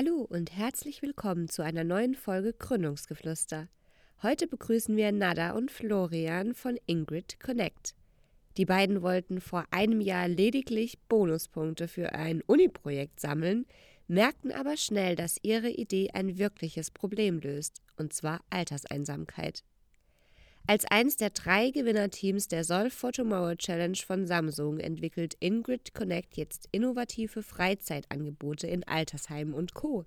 Hallo und herzlich willkommen zu einer neuen Folge Gründungsgeflüster. Heute begrüßen wir Nada und Florian von Ingrid Connect. Die beiden wollten vor einem Jahr lediglich Bonuspunkte für ein Uni-Projekt sammeln, merkten aber schnell, dass ihre Idee ein wirkliches Problem löst, und zwar Alterseinsamkeit. Als eines der drei Gewinnerteams der Solve for Tomorrow Challenge von Samsung entwickelt Ingrid Connect jetzt innovative Freizeitangebote in Altersheimen und Co.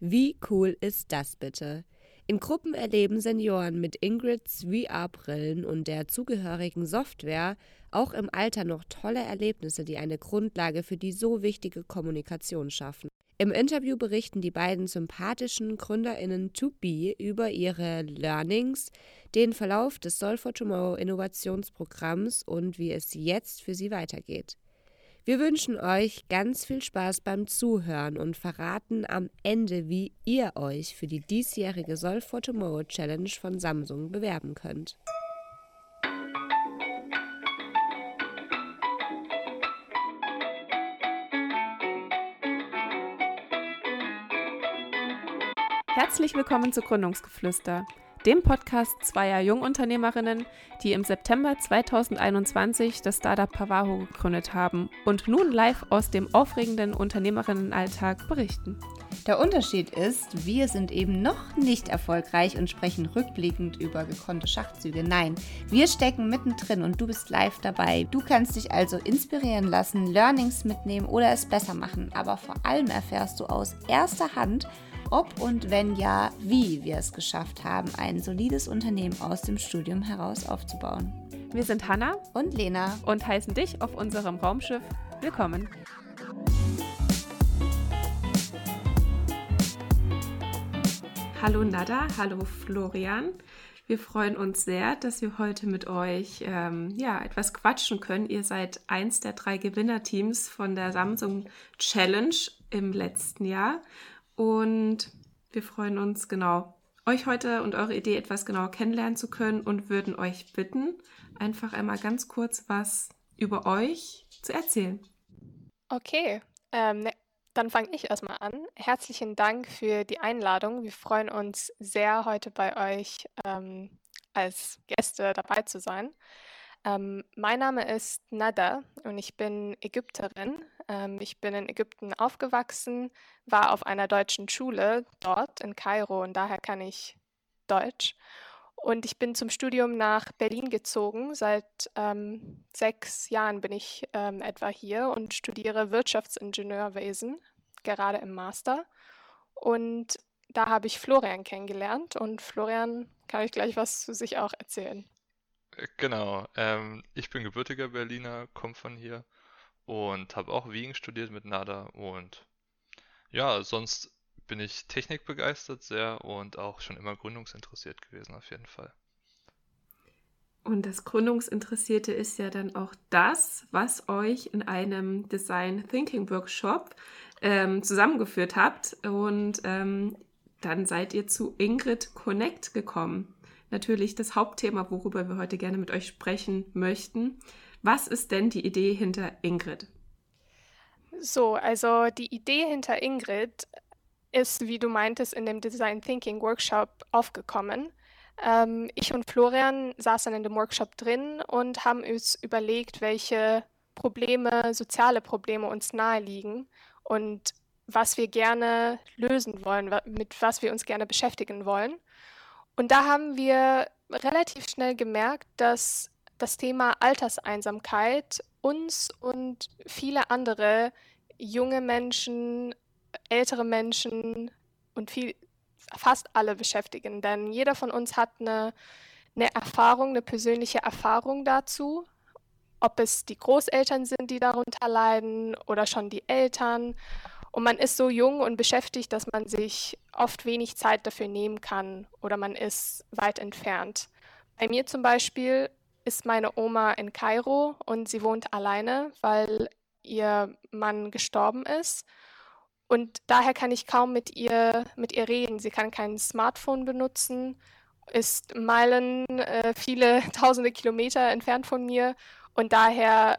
Wie cool ist das bitte? In Gruppen erleben Senioren mit Ingrids VR-Brillen und der zugehörigen Software auch im Alter noch tolle Erlebnisse, die eine Grundlage für die so wichtige Kommunikation schaffen. Im Interview berichten die beiden sympathischen GründerInnen To Be über ihre Learnings, den Verlauf des Solve for Tomorrow Innovationsprogramms und wie es jetzt für sie weitergeht. Wir wünschen euch ganz viel Spaß beim Zuhören und verraten am Ende, wie ihr euch für die diesjährige Solve for Tomorrow Challenge von Samsung bewerben könnt. Herzlich willkommen zu Gründungsgeflüster, dem Podcast zweier Jungunternehmerinnen, die im September 2021 das Startup Pavaho gegründet haben und nun live aus dem aufregenden Unternehmerinnenalltag berichten. Der Unterschied ist, wir sind eben noch nicht erfolgreich und sprechen rückblickend über gekonnte Schachzüge. Nein, wir stecken mittendrin und du bist live dabei. Du kannst dich also inspirieren lassen, Learnings mitnehmen oder es besser machen. Aber vor allem erfährst du aus erster Hand, ob und wenn ja, wie wir es geschafft haben, ein solides Unternehmen aus dem Studium heraus aufzubauen. Wir sind Hanna und Lena und heißen dich auf unserem Raumschiff willkommen. Hallo Nada, hallo Florian. Wir freuen uns sehr, dass wir heute mit euch ähm, ja, etwas quatschen können. Ihr seid eins der drei Gewinnerteams von der Samsung Challenge im letzten Jahr. Und wir freuen uns genau, euch heute und eure Idee etwas genauer kennenlernen zu können und würden euch bitten, einfach einmal ganz kurz was über euch zu erzählen. Okay, ähm, ne, dann fange ich erstmal an. Herzlichen Dank für die Einladung. Wir freuen uns sehr, heute bei euch ähm, als Gäste dabei zu sein. Ähm, mein Name ist Nada und ich bin Ägypterin. Ähm, ich bin in Ägypten aufgewachsen, war auf einer deutschen Schule dort in Kairo und daher kann ich Deutsch. Und ich bin zum Studium nach Berlin gezogen. Seit ähm, sechs Jahren bin ich ähm, etwa hier und studiere Wirtschaftsingenieurwesen, gerade im Master. Und da habe ich Florian kennengelernt und Florian kann ich gleich was zu sich auch erzählen. Äh, genau, ähm, ich bin gebürtiger Berliner, komme von hier und habe auch Wien studiert mit NADA und ja, sonst bin ich technikbegeistert sehr und auch schon immer gründungsinteressiert gewesen auf jeden Fall. Und das Gründungsinteressierte ist ja dann auch das, was euch in einem Design Thinking Workshop ähm, zusammengeführt habt. Und ähm, dann seid ihr zu Ingrid Connect gekommen. Natürlich das Hauptthema, worüber wir heute gerne mit euch sprechen möchten. Was ist denn die Idee hinter Ingrid? So, also die Idee hinter Ingrid ist, wie du meintest, in dem Design Thinking Workshop aufgekommen. Ähm, ich und Florian saßen in dem Workshop drin und haben uns überlegt, welche Probleme, soziale Probleme uns naheliegen und was wir gerne lösen wollen, mit was wir uns gerne beschäftigen wollen. Und da haben wir relativ schnell gemerkt, dass das Thema Alterseinsamkeit uns und viele andere junge Menschen, ältere Menschen und viel, fast alle beschäftigen. Denn jeder von uns hat eine, eine Erfahrung, eine persönliche Erfahrung dazu, ob es die Großeltern sind, die darunter leiden oder schon die Eltern. Und man ist so jung und beschäftigt, dass man sich oft wenig Zeit dafür nehmen kann oder man ist weit entfernt. Bei mir zum Beispiel ist meine Oma in Kairo und sie wohnt alleine, weil ihr Mann gestorben ist. Und daher kann ich kaum mit ihr, mit ihr reden. Sie kann kein Smartphone benutzen, ist Meilen, äh, viele tausende Kilometer entfernt von mir. Und daher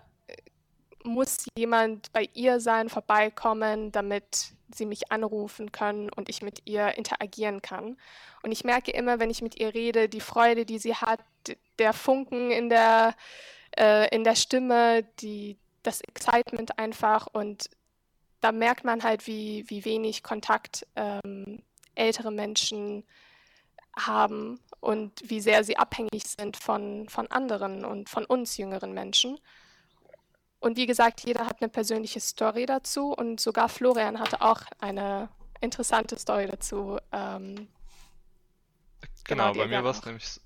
muss jemand bei ihr sein, vorbeikommen, damit sie mich anrufen können und ich mit ihr interagieren kann. Und ich merke immer, wenn ich mit ihr rede, die Freude, die sie hat, der Funken in der, äh, in der Stimme, die, das Excitement einfach. Und da merkt man halt, wie, wie wenig Kontakt ähm, ältere Menschen haben und wie sehr sie abhängig sind von, von anderen und von uns jüngeren Menschen. Und wie gesagt, jeder hat eine persönliche Story dazu und sogar Florian hatte auch eine interessante Story dazu. Ähm, genau, genau bei mir war es nämlich.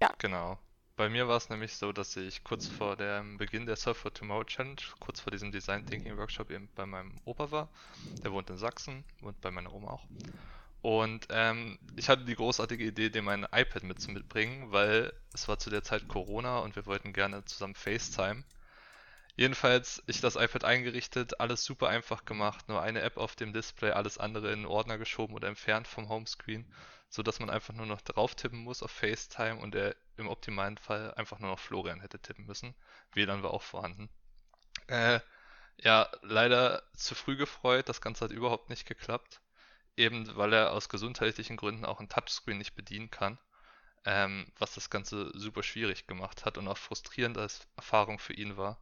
Ja. Genau. Bei mir war es nämlich so, dass ich kurz vor dem Beginn der Surf for Tomorrow Challenge, kurz vor diesem Design Thinking Workshop eben bei meinem Opa war. Der wohnt in Sachsen, wohnt bei meiner Oma auch. Und ähm, ich hatte die großartige Idee, dem mein iPad mitzubringen, weil es war zu der Zeit Corona und wir wollten gerne zusammen FaceTime. Jedenfalls, ich das iPad eingerichtet, alles super einfach gemacht, nur eine App auf dem Display, alles andere in den Ordner geschoben oder entfernt vom Homescreen, so dass man einfach nur noch drauf tippen muss auf FaceTime und er im optimalen Fall einfach nur noch Florian hätte tippen müssen. WLAN war auch vorhanden. Äh, ja, leider zu früh gefreut, das Ganze hat überhaupt nicht geklappt. Eben weil er aus gesundheitlichen Gründen auch ein Touchscreen nicht bedienen kann. Ähm, was das Ganze super schwierig gemacht hat und auch frustrierend als Erfahrung für ihn war.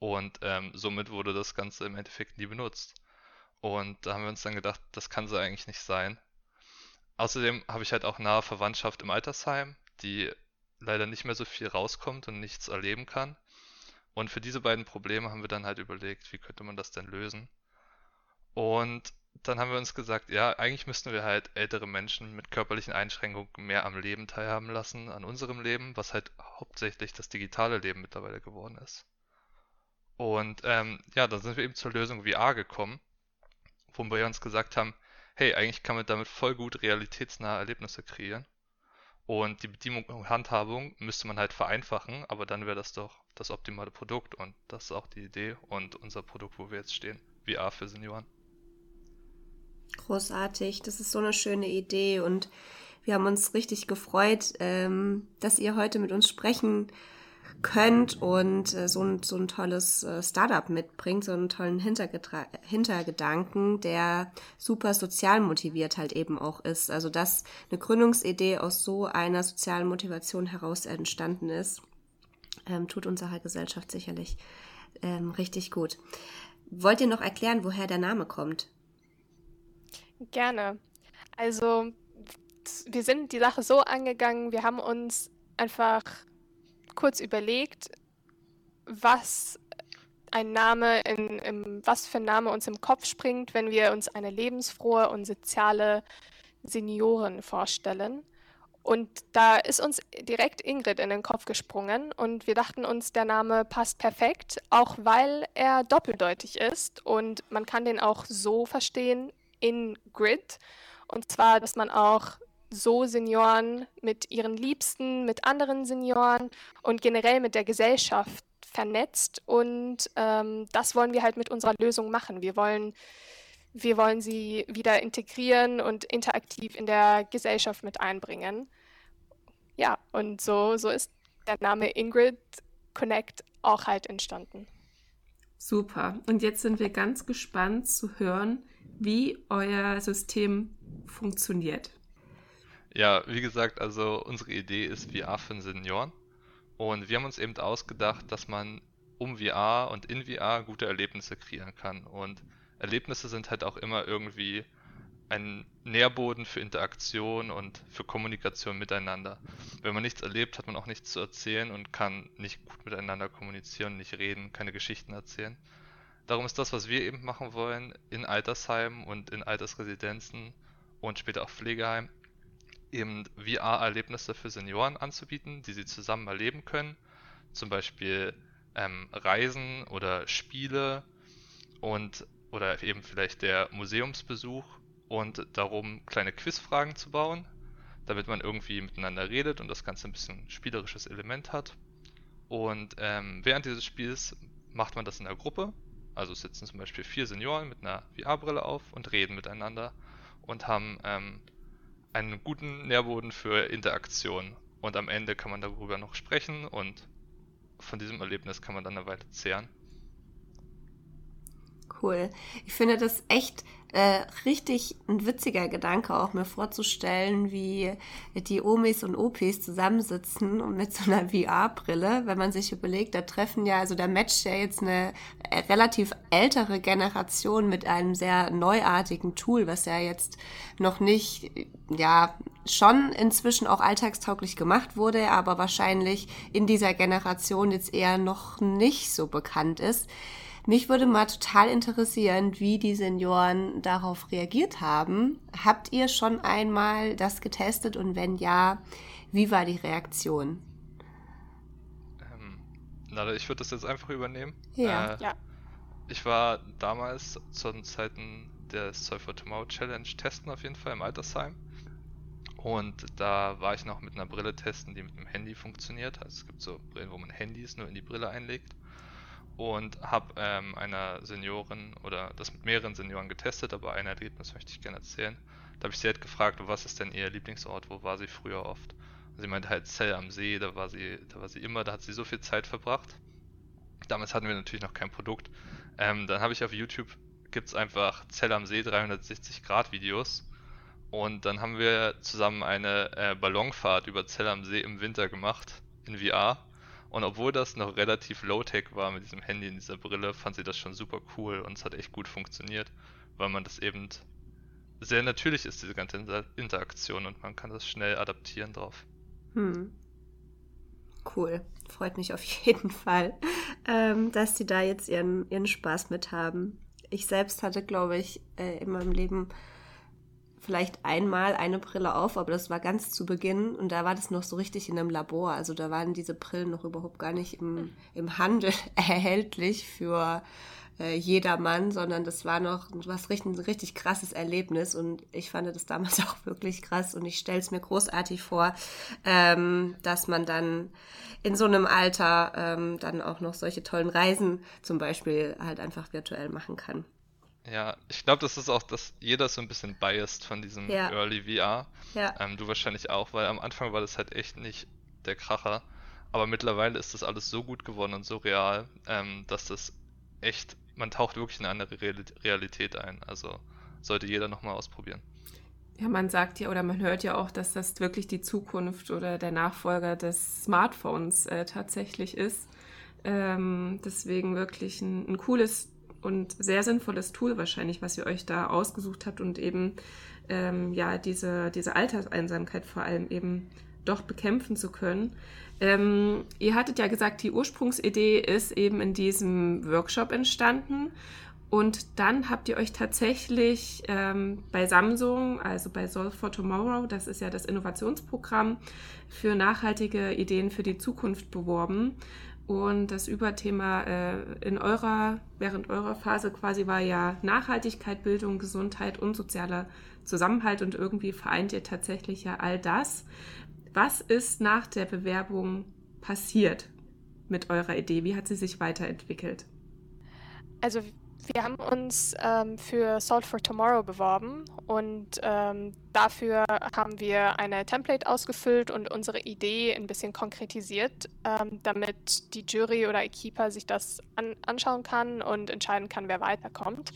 Und ähm, somit wurde das Ganze im Endeffekt nie benutzt. Und da haben wir uns dann gedacht, das kann so eigentlich nicht sein. Außerdem habe ich halt auch nahe Verwandtschaft im Altersheim, die leider nicht mehr so viel rauskommt und nichts erleben kann. Und für diese beiden Probleme haben wir dann halt überlegt, wie könnte man das denn lösen. Und dann haben wir uns gesagt, ja, eigentlich müssten wir halt ältere Menschen mit körperlichen Einschränkungen mehr am Leben teilhaben lassen, an unserem Leben, was halt hauptsächlich das digitale Leben mittlerweile geworden ist. Und ähm, ja, dann sind wir eben zur Lösung VR gekommen, wo wir uns gesagt haben, hey, eigentlich kann man damit voll gut realitätsnahe Erlebnisse kreieren. Und die Bedienung und Handhabung müsste man halt vereinfachen, aber dann wäre das doch das optimale Produkt und das ist auch die Idee und unser Produkt, wo wir jetzt stehen, VR für Senioren. Großartig, das ist so eine schöne Idee und wir haben uns richtig gefreut, ähm, dass ihr heute mit uns sprechen könnt und äh, so, ein, so ein tolles äh, Startup mitbringt, so einen tollen Hintergedanken, der super sozial motiviert halt eben auch ist. Also dass eine Gründungsidee aus so einer sozialen Motivation heraus entstanden ist, ähm, tut unserer Gesellschaft sicherlich ähm, richtig gut. Wollt ihr noch erklären, woher der Name kommt? Gerne. Also wir sind die Sache so angegangen, wir haben uns einfach kurz überlegt, was ein Name in, in, was für ein Name uns im Kopf springt, wenn wir uns eine lebensfrohe und soziale Senioren vorstellen. Und da ist uns direkt Ingrid in den Kopf gesprungen und wir dachten uns, der Name passt perfekt, auch weil er doppeldeutig ist und man kann den auch so verstehen in Grid. Und zwar, dass man auch so Senioren mit ihren Liebsten, mit anderen Senioren und generell mit der Gesellschaft vernetzt. Und ähm, das wollen wir halt mit unserer Lösung machen. Wir wollen, wir wollen sie wieder integrieren und interaktiv in der Gesellschaft mit einbringen. Ja, und so, so ist der Name Ingrid Connect auch halt entstanden. Super. Und jetzt sind wir ganz gespannt zu hören, wie euer System funktioniert. Ja, wie gesagt, also unsere Idee ist VR für Senioren. Und wir haben uns eben ausgedacht, dass man um VR und in VR gute Erlebnisse kreieren kann. Und Erlebnisse sind halt auch immer irgendwie ein Nährboden für Interaktion und für Kommunikation miteinander. Wenn man nichts erlebt, hat man auch nichts zu erzählen und kann nicht gut miteinander kommunizieren, nicht reden, keine Geschichten erzählen. Darum ist das, was wir eben machen wollen, in Altersheimen und in Altersresidenzen und später auch Pflegeheimen, eben VR-Erlebnisse für Senioren anzubieten, die sie zusammen erleben können. Zum Beispiel ähm, Reisen oder Spiele und oder eben vielleicht der Museumsbesuch und darum kleine Quizfragen zu bauen, damit man irgendwie miteinander redet und das Ganze ein bisschen spielerisches Element hat. Und ähm, während dieses Spiels macht man das in der Gruppe. Also sitzen zum Beispiel vier Senioren mit einer VR-Brille auf und reden miteinander und haben ähm, einen guten Nährboden für Interaktion. Und am Ende kann man darüber noch sprechen und von diesem Erlebnis kann man dann eine Weile zehren. Cool. Ich finde das echt äh, richtig ein witziger Gedanke, auch mir vorzustellen, wie die Omis und Opis zusammensitzen und mit so einer VR-Brille, wenn man sich überlegt, da treffen ja, also da matcht ja jetzt eine äh, relativ ältere Generation mit einem sehr neuartigen Tool, was ja jetzt noch nicht, ja, schon inzwischen auch alltagstauglich gemacht wurde, aber wahrscheinlich in dieser Generation jetzt eher noch nicht so bekannt ist. Mich würde mal total interessieren, wie die Senioren darauf reagiert haben. Habt ihr schon einmal das getestet und wenn ja, wie war die Reaktion? Ähm, na, ich würde das jetzt einfach übernehmen. Ja. Äh, ja. Ich war damals zu Zeiten der Solve for Tomorrow Challenge testen auf jeden Fall im Altersheim. Und da war ich noch mit einer Brille testen, die mit dem Handy funktioniert. Also es gibt so Brillen, wo man Handys nur in die Brille einlegt und habe ähm, einer Seniorin oder das mit mehreren Senioren getestet, aber ein Erlebnis möchte ich gerne erzählen. Da habe ich sie halt gefragt, was ist denn ihr Lieblingsort, wo war sie früher oft? Sie meinte halt Zell am See, da war sie, da war sie immer, da hat sie so viel Zeit verbracht. Damals hatten wir natürlich noch kein Produkt. Ähm, dann habe ich auf YouTube gibt es einfach Zell am See 360 Grad Videos und dann haben wir zusammen eine äh, Ballonfahrt über Zell am See im Winter gemacht in VR und obwohl das noch relativ low-tech war mit diesem Handy in dieser Brille, fand sie das schon super cool und es hat echt gut funktioniert, weil man das eben sehr natürlich ist, diese ganze Inter Interaktion und man kann das schnell adaptieren drauf. Hm. Cool. Freut mich auf jeden Fall, ähm, dass sie da jetzt ihren, ihren Spaß mit haben. Ich selbst hatte, glaube ich, äh, in meinem Leben vielleicht einmal eine Brille auf, aber das war ganz zu Beginn und da war das noch so richtig in einem Labor. Also da waren diese Brillen noch überhaupt gar nicht im, im Handel erhältlich für äh, jedermann, sondern das war noch was richtig, ein richtig krasses Erlebnis und ich fand das damals auch wirklich krass und ich stelle es mir großartig vor, ähm, dass man dann in so einem Alter ähm, dann auch noch solche tollen Reisen zum Beispiel halt einfach virtuell machen kann. Ja, ich glaube, das ist auch, dass jeder so ein bisschen biased von diesem ja. Early VR. Ja. Ähm, du wahrscheinlich auch, weil am Anfang war das halt echt nicht der Kracher. Aber mittlerweile ist das alles so gut geworden und so real, ähm, dass das echt, man taucht wirklich in eine andere Realität ein. Also sollte jeder nochmal ausprobieren. Ja, man sagt ja oder man hört ja auch, dass das wirklich die Zukunft oder der Nachfolger des Smartphones äh, tatsächlich ist. Ähm, deswegen wirklich ein, ein cooles und sehr sinnvolles Tool wahrscheinlich, was ihr euch da ausgesucht habt und eben ähm, ja diese, diese Alterseinsamkeit vor allem eben doch bekämpfen zu können. Ähm, ihr hattet ja gesagt, die Ursprungsidee ist eben in diesem Workshop entstanden. Und dann habt ihr euch tatsächlich ähm, bei Samsung, also bei Solve for Tomorrow, das ist ja das Innovationsprogramm für nachhaltige Ideen für die Zukunft beworben. Und das Überthema äh, in eurer, während eurer Phase quasi war ja Nachhaltigkeit, Bildung, Gesundheit und sozialer Zusammenhalt und irgendwie vereint ihr tatsächlich ja all das. Was ist nach der Bewerbung passiert mit eurer Idee? Wie hat sie sich weiterentwickelt? Also wir haben uns ähm, für Salt for Tomorrow beworben und ähm, dafür haben wir eine Template ausgefüllt und unsere Idee ein bisschen konkretisiert, ähm, damit die Jury oder Equipa sich das an anschauen kann und entscheiden kann, wer weiterkommt.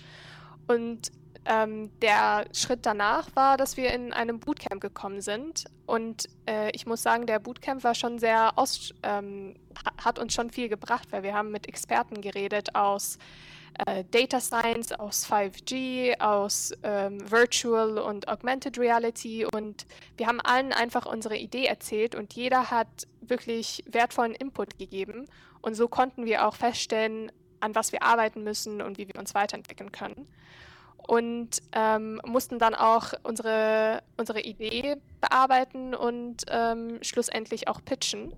Und ähm, der Schritt danach war, dass wir in einem Bootcamp gekommen sind. Und äh, ich muss sagen, der Bootcamp war schon sehr, ähm, hat uns schon viel gebracht, weil wir haben mit Experten geredet aus äh, Data Science, aus 5G, aus ähm, Virtual und Augmented Reality und wir haben allen einfach unsere Idee erzählt und jeder hat wirklich wertvollen Input gegeben und so konnten wir auch feststellen, an was wir arbeiten müssen und wie wir uns weiterentwickeln können. Und ähm, mussten dann auch unsere, unsere Idee bearbeiten und ähm, schlussendlich auch pitchen.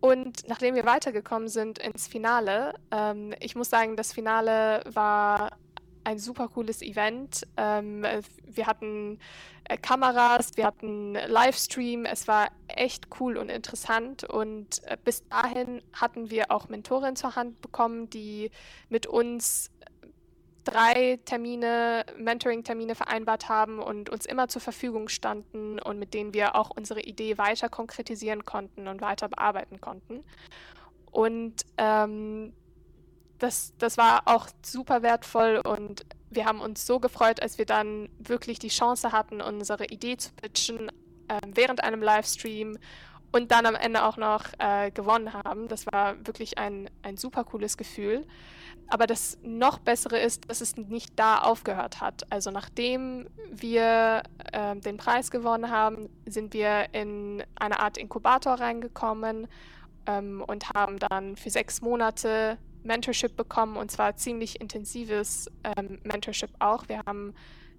Und nachdem wir weitergekommen sind ins Finale, ähm, ich muss sagen, das Finale war ein super cooles Event. Ähm, wir hatten äh, Kameras, wir hatten Livestream, es war echt cool und interessant. Und äh, bis dahin hatten wir auch Mentoren zur Hand bekommen, die mit uns drei Termine, Mentoring-Termine vereinbart haben und uns immer zur Verfügung standen und mit denen wir auch unsere Idee weiter konkretisieren konnten und weiter bearbeiten konnten. Und ähm, das, das war auch super wertvoll und wir haben uns so gefreut, als wir dann wirklich die Chance hatten, unsere Idee zu pitchen äh, während einem Livestream und dann am Ende auch noch äh, gewonnen haben. Das war wirklich ein, ein super cooles Gefühl. Aber das noch Bessere ist, dass es nicht da aufgehört hat. Also nachdem wir äh, den Preis gewonnen haben, sind wir in eine Art Inkubator reingekommen ähm, und haben dann für sechs Monate Mentorship bekommen und zwar ziemlich intensives ähm, Mentorship auch. Wir haben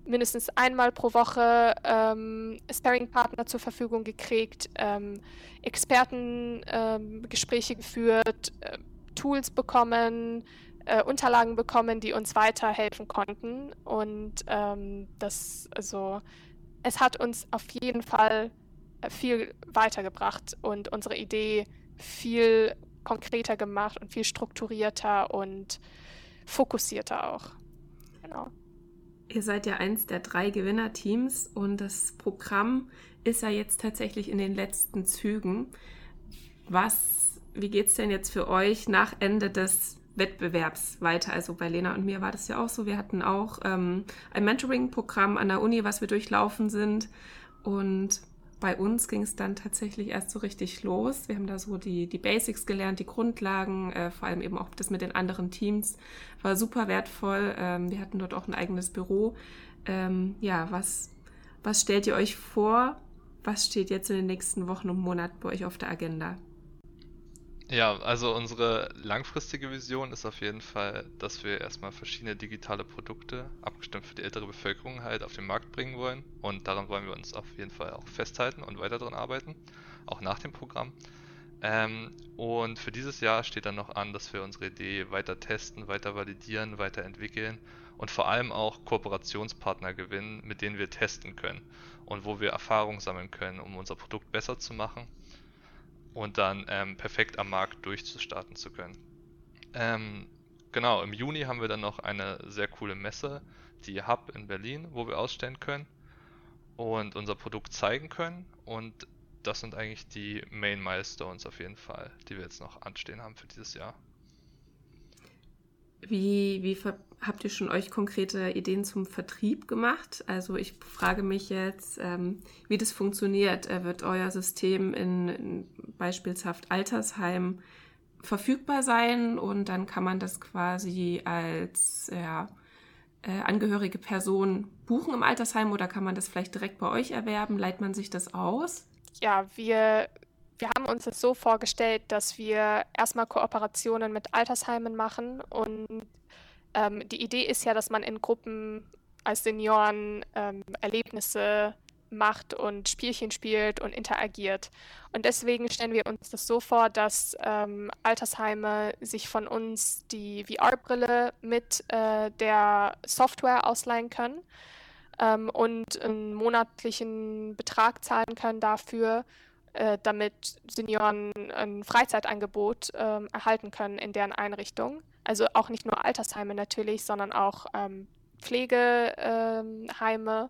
mindestens einmal pro Woche ähm, Sparring-Partner zur Verfügung gekriegt, ähm, Expertengespräche ähm, geführt, äh, Tools bekommen, äh, Unterlagen bekommen, die uns weiterhelfen konnten. Und ähm, das, also, es hat uns auf jeden Fall äh, viel weitergebracht und unsere Idee viel konkreter gemacht und viel strukturierter und fokussierter auch. Genau. Ihr seid ja eins der drei Gewinnerteams und das Programm ist ja jetzt tatsächlich in den letzten Zügen. Was, wie geht es denn jetzt für euch nach Ende des Wettbewerbs weiter? Also bei Lena und mir war das ja auch so. Wir hatten auch ähm, ein Mentoring-Programm an der Uni, was wir durchlaufen sind. Und bei uns ging es dann tatsächlich erst so richtig los. Wir haben da so die, die Basics gelernt, die Grundlagen, äh, vor allem eben auch das mit den anderen Teams. War super wertvoll. Ähm, wir hatten dort auch ein eigenes Büro. Ähm, ja, was, was stellt ihr euch vor? Was steht jetzt in den nächsten Wochen und Monaten bei euch auf der Agenda? Ja, also unsere langfristige Vision ist auf jeden Fall, dass wir erstmal verschiedene digitale Produkte, abgestimmt für die ältere Bevölkerung, halt auf den Markt bringen wollen. Und daran wollen wir uns auf jeden Fall auch festhalten und weiter daran arbeiten, auch nach dem Programm. Ähm, und für dieses Jahr steht dann noch an, dass wir unsere Idee weiter testen, weiter validieren, weiter entwickeln und vor allem auch Kooperationspartner gewinnen, mit denen wir testen können und wo wir Erfahrung sammeln können, um unser Produkt besser zu machen und dann ähm, perfekt am Markt durchzustarten zu können. Ähm, genau, im Juni haben wir dann noch eine sehr coole Messe, die Hub in Berlin, wo wir ausstellen können und unser Produkt zeigen können. Und das sind eigentlich die Main Milestones auf jeden Fall, die wir jetzt noch anstehen haben für dieses Jahr. Wie, wie habt ihr schon euch konkrete Ideen zum Vertrieb gemacht? Also ich frage mich jetzt, ähm, wie das funktioniert. Äh, wird euer System in, in beispielshaft Altersheim verfügbar sein und dann kann man das quasi als ja, äh, angehörige Person buchen im Altersheim oder kann man das vielleicht direkt bei euch erwerben? Leiht man sich das aus? Ja, wir wir haben uns das so vorgestellt, dass wir erstmal Kooperationen mit Altersheimen machen und ähm, die Idee ist ja, dass man in Gruppen als Senioren ähm, Erlebnisse macht und Spielchen spielt und interagiert. Und deswegen stellen wir uns das so vor, dass ähm, Altersheime sich von uns die VR-Brille mit äh, der Software ausleihen können ähm, und einen monatlichen Betrag zahlen können dafür äh, damit Senioren ein Freizeitangebot ähm, erhalten können in deren Einrichtung. Also auch nicht nur Altersheime natürlich, sondern auch ähm, Pflegeheime ähm,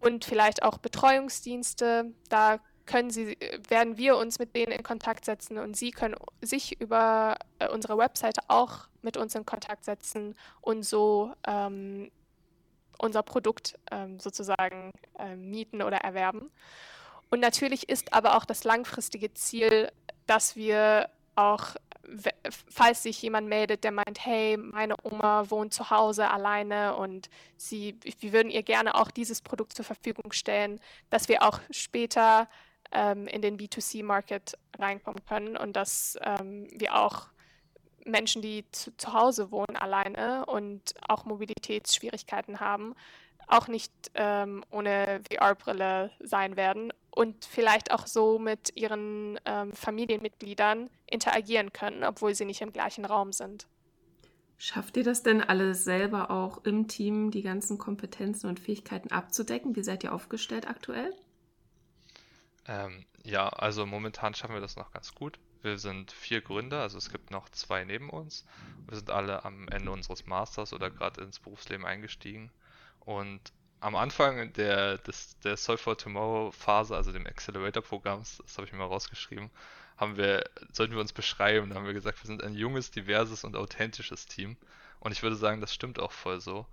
und vielleicht auch Betreuungsdienste. Da können sie, werden wir uns mit denen in Kontakt setzen und sie können sich über äh, unsere Webseite auch mit uns in Kontakt setzen und so ähm, unser Produkt ähm, sozusagen äh, mieten oder erwerben. Und natürlich ist aber auch das langfristige Ziel, dass wir auch, falls sich jemand meldet, der meint, hey, meine Oma wohnt zu Hause alleine und sie, wir würden ihr gerne auch dieses Produkt zur Verfügung stellen, dass wir auch später ähm, in den B2C-Market reinkommen können und dass ähm, wir auch Menschen, die zu, zu Hause wohnen alleine und auch Mobilitätsschwierigkeiten haben, auch nicht ähm, ohne VR-Brille sein werden und vielleicht auch so mit ihren ähm, Familienmitgliedern interagieren können, obwohl sie nicht im gleichen Raum sind. Schafft ihr das denn alles selber auch im Team, die ganzen Kompetenzen und Fähigkeiten abzudecken? Wie seid ihr aufgestellt aktuell? Ähm, ja, also momentan schaffen wir das noch ganz gut. Wir sind vier Gründer, also es gibt noch zwei neben uns. Wir sind alle am Ende unseres Masters oder gerade ins Berufsleben eingestiegen. Und am Anfang der, des, der Solve for Tomorrow Phase, also dem Accelerator-Programms, das habe ich mir mal rausgeschrieben, haben wir, sollten wir uns beschreiben. Da haben wir gesagt, wir sind ein junges, diverses und authentisches Team. Und ich würde sagen, das stimmt auch voll so.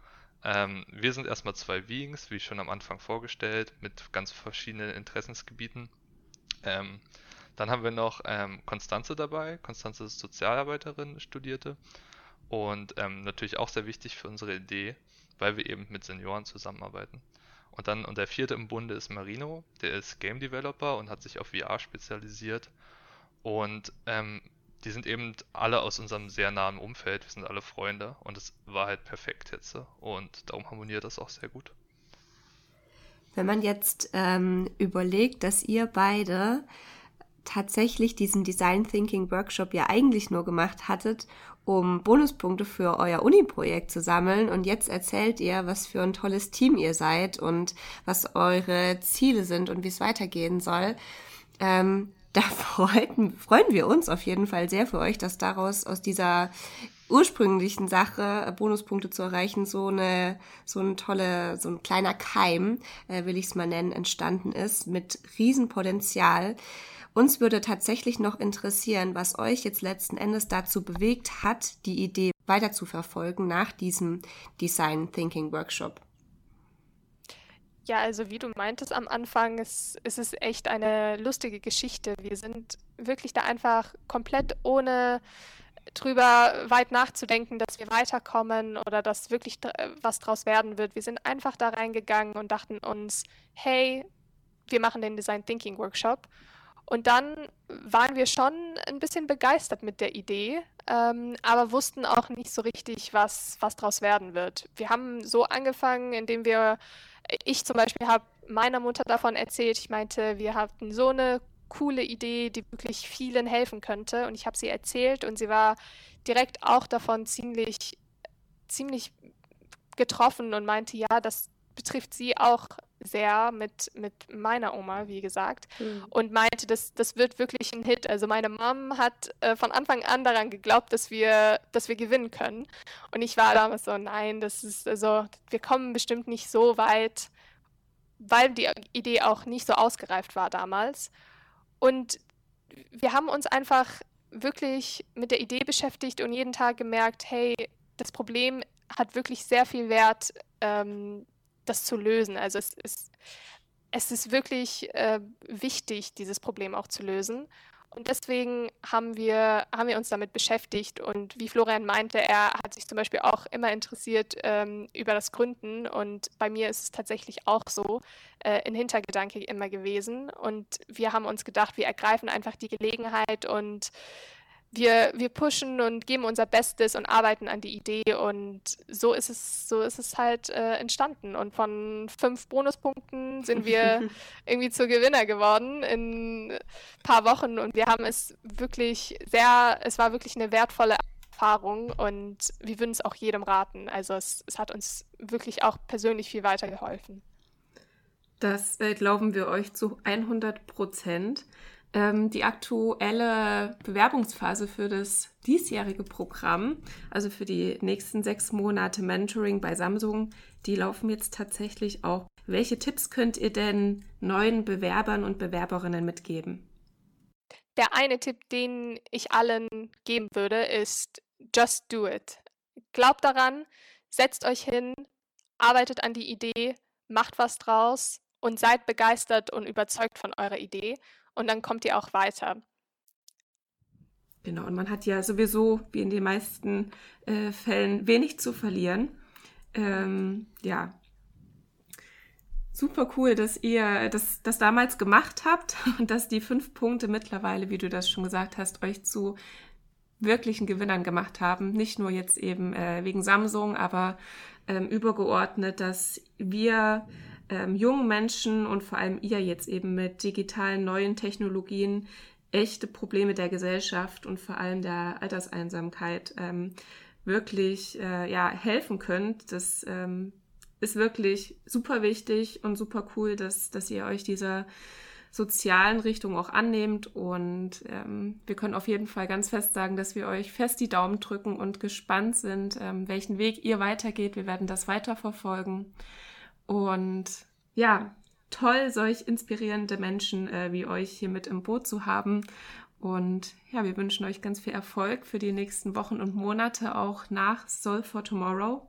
Ähm, wir sind erstmal zwei Beings, wie schon am Anfang vorgestellt, mit ganz verschiedenen Interessensgebieten. Ähm, dann haben wir noch ähm, Konstanze dabei. Konstanze ist Sozialarbeiterin, studierte. Und ähm, natürlich auch sehr wichtig für unsere Idee, weil wir eben mit Senioren zusammenarbeiten. Und dann, und der vierte im Bunde ist Marino, der ist Game Developer und hat sich auf VR spezialisiert. Und ähm, die sind eben alle aus unserem sehr nahen Umfeld. Wir sind alle Freunde und es war halt perfekt jetzt. Und darum harmoniert das auch sehr gut. Wenn man jetzt ähm, überlegt, dass ihr beide tatsächlich diesen Design Thinking Workshop ja eigentlich nur gemacht hattet, um Bonuspunkte für euer Uni-Projekt zu sammeln. Und jetzt erzählt ihr, was für ein tolles Team ihr seid und was eure Ziele sind und wie es weitergehen soll. Ähm, da freuten, freuen wir uns auf jeden Fall sehr für euch, dass daraus aus dieser ursprünglichen Sache, äh, Bonuspunkte zu erreichen, so eine, so ein tolle, so ein kleiner Keim, äh, will ich es mal nennen, entstanden ist, mit Riesenpotenzial. Uns würde tatsächlich noch interessieren, was euch jetzt letzten Endes dazu bewegt hat, die Idee weiter zu verfolgen nach diesem Design Thinking Workshop. Ja, also wie du meintest am Anfang, es, es ist echt eine lustige Geschichte. Wir sind wirklich da einfach komplett ohne drüber weit nachzudenken, dass wir weiterkommen oder dass wirklich was draus werden wird. Wir sind einfach da reingegangen und dachten uns, hey, wir machen den Design Thinking Workshop. Und dann waren wir schon ein bisschen begeistert mit der Idee, ähm, aber wussten auch nicht so richtig, was, was draus werden wird. Wir haben so angefangen, indem wir ich zum Beispiel habe meiner Mutter davon erzählt. Ich meinte, wir hatten so eine coole Idee, die wirklich vielen helfen könnte. Und ich habe sie erzählt und sie war direkt auch davon ziemlich, ziemlich getroffen und meinte, ja, das betrifft sie auch sehr mit, mit meiner Oma, wie gesagt, mhm. und meinte, das, das wird wirklich ein Hit. Also meine Mom hat äh, von Anfang an daran geglaubt, dass wir, dass wir gewinnen können. Und ich war damals so, nein, das ist, also wir kommen bestimmt nicht so weit, weil die Idee auch nicht so ausgereift war damals. Und wir haben uns einfach wirklich mit der Idee beschäftigt und jeden Tag gemerkt, hey, das Problem hat wirklich sehr viel Wert. Ähm, das zu lösen. Also es ist, es ist wirklich äh, wichtig, dieses Problem auch zu lösen. Und deswegen haben wir, haben wir uns damit beschäftigt. Und wie Florian meinte, er hat sich zum Beispiel auch immer interessiert ähm, über das Gründen. Und bei mir ist es tatsächlich auch so äh, ein Hintergedanke immer gewesen. Und wir haben uns gedacht, wir ergreifen einfach die Gelegenheit und wir, wir pushen und geben unser Bestes und arbeiten an die Idee und so ist es, so ist es halt äh, entstanden. Und von fünf Bonuspunkten sind wir irgendwie zur Gewinner geworden in ein paar Wochen und wir haben es wirklich sehr, es war wirklich eine wertvolle Erfahrung und wir würden es auch jedem raten. Also es, es hat uns wirklich auch persönlich viel weitergeholfen. Das äh, glauben wir euch zu 100 Prozent. Ähm, die aktuelle Bewerbungsphase für das diesjährige Programm, also für die nächsten sechs Monate Mentoring bei Samsung, die laufen jetzt tatsächlich auch. Welche Tipps könnt ihr denn neuen Bewerbern und Bewerberinnen mitgeben? Der eine Tipp, den ich allen geben würde, ist just do it. Glaubt daran, setzt euch hin, arbeitet an die Idee, macht was draus und seid begeistert und überzeugt von eurer Idee und dann kommt ihr auch weiter. Genau, und man hat ja sowieso, wie in den meisten äh, Fällen, wenig zu verlieren. Ähm, ja, super cool, dass ihr das, das damals gemacht habt und dass die fünf Punkte mittlerweile, wie du das schon gesagt hast, euch zu wirklichen Gewinnern gemacht haben. Nicht nur jetzt eben äh, wegen Samsung, aber ähm, übergeordnet, dass wir ähm, jungen Menschen und vor allem ihr jetzt eben mit digitalen neuen Technologien echte Probleme der Gesellschaft und vor allem der Alterseinsamkeit ähm, wirklich äh, ja, helfen könnt. Das ähm, ist wirklich super wichtig und super cool, dass, dass ihr euch dieser sozialen Richtung auch annehmt. Und ähm, wir können auf jeden Fall ganz fest sagen, dass wir euch fest die Daumen drücken und gespannt sind, ähm, welchen Weg ihr weitergeht. Wir werden das weiterverfolgen. Und ja, toll, solch inspirierende Menschen äh, wie euch hier mit im Boot zu haben. Und ja, wir wünschen euch ganz viel Erfolg für die nächsten Wochen und Monate, auch nach Soul for Tomorrow.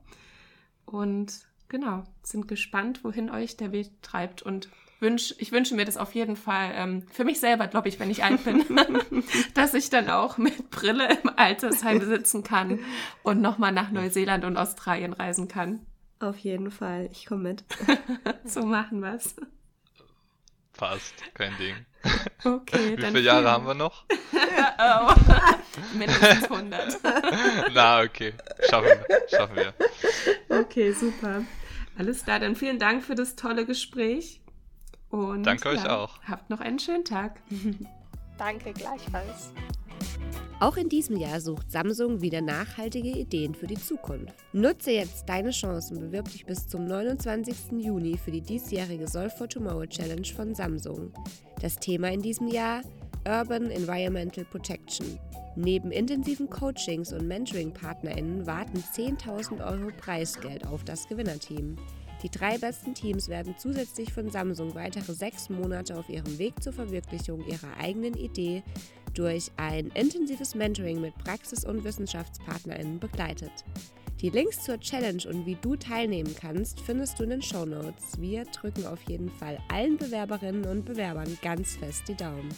Und genau, sind gespannt, wohin euch der Weg treibt und wünsch, ich wünsche mir das auf jeden Fall ähm, für mich selber, glaube ich, wenn ich alt bin, dass ich dann auch mit Brille im Altersheim sitzen kann und nochmal nach Neuseeland und Australien reisen kann. Auf jeden Fall, ich komme mit. so machen wir's. Passt, kein Ding. Okay, Wie viele Jahre haben wir noch? oh. Mindestens 100. Na, okay. Schaffen wir. Schaffen wir. Okay, super. Alles klar, dann vielen Dank für das tolle Gespräch. Und Danke ja, euch auch. Habt noch einen schönen Tag. Danke gleichfalls. Auch in diesem Jahr sucht Samsung wieder nachhaltige Ideen für die Zukunft. Nutze jetzt deine Chancen, bewirb dich bis zum 29. Juni für die diesjährige Solve for Tomorrow Challenge von Samsung. Das Thema in diesem Jahr Urban Environmental Protection. Neben intensiven Coachings und Mentoring-PartnerInnen warten 10.000 Euro Preisgeld auf das Gewinnerteam. Die drei besten Teams werden zusätzlich von Samsung weitere sechs Monate auf ihrem Weg zur Verwirklichung ihrer eigenen Idee durch ein intensives Mentoring mit Praxis- und WissenschaftspartnerInnen begleitet. Die Links zur Challenge und wie du teilnehmen kannst, findest du in den Show Notes. Wir drücken auf jeden Fall allen Bewerberinnen und Bewerbern ganz fest die Daumen.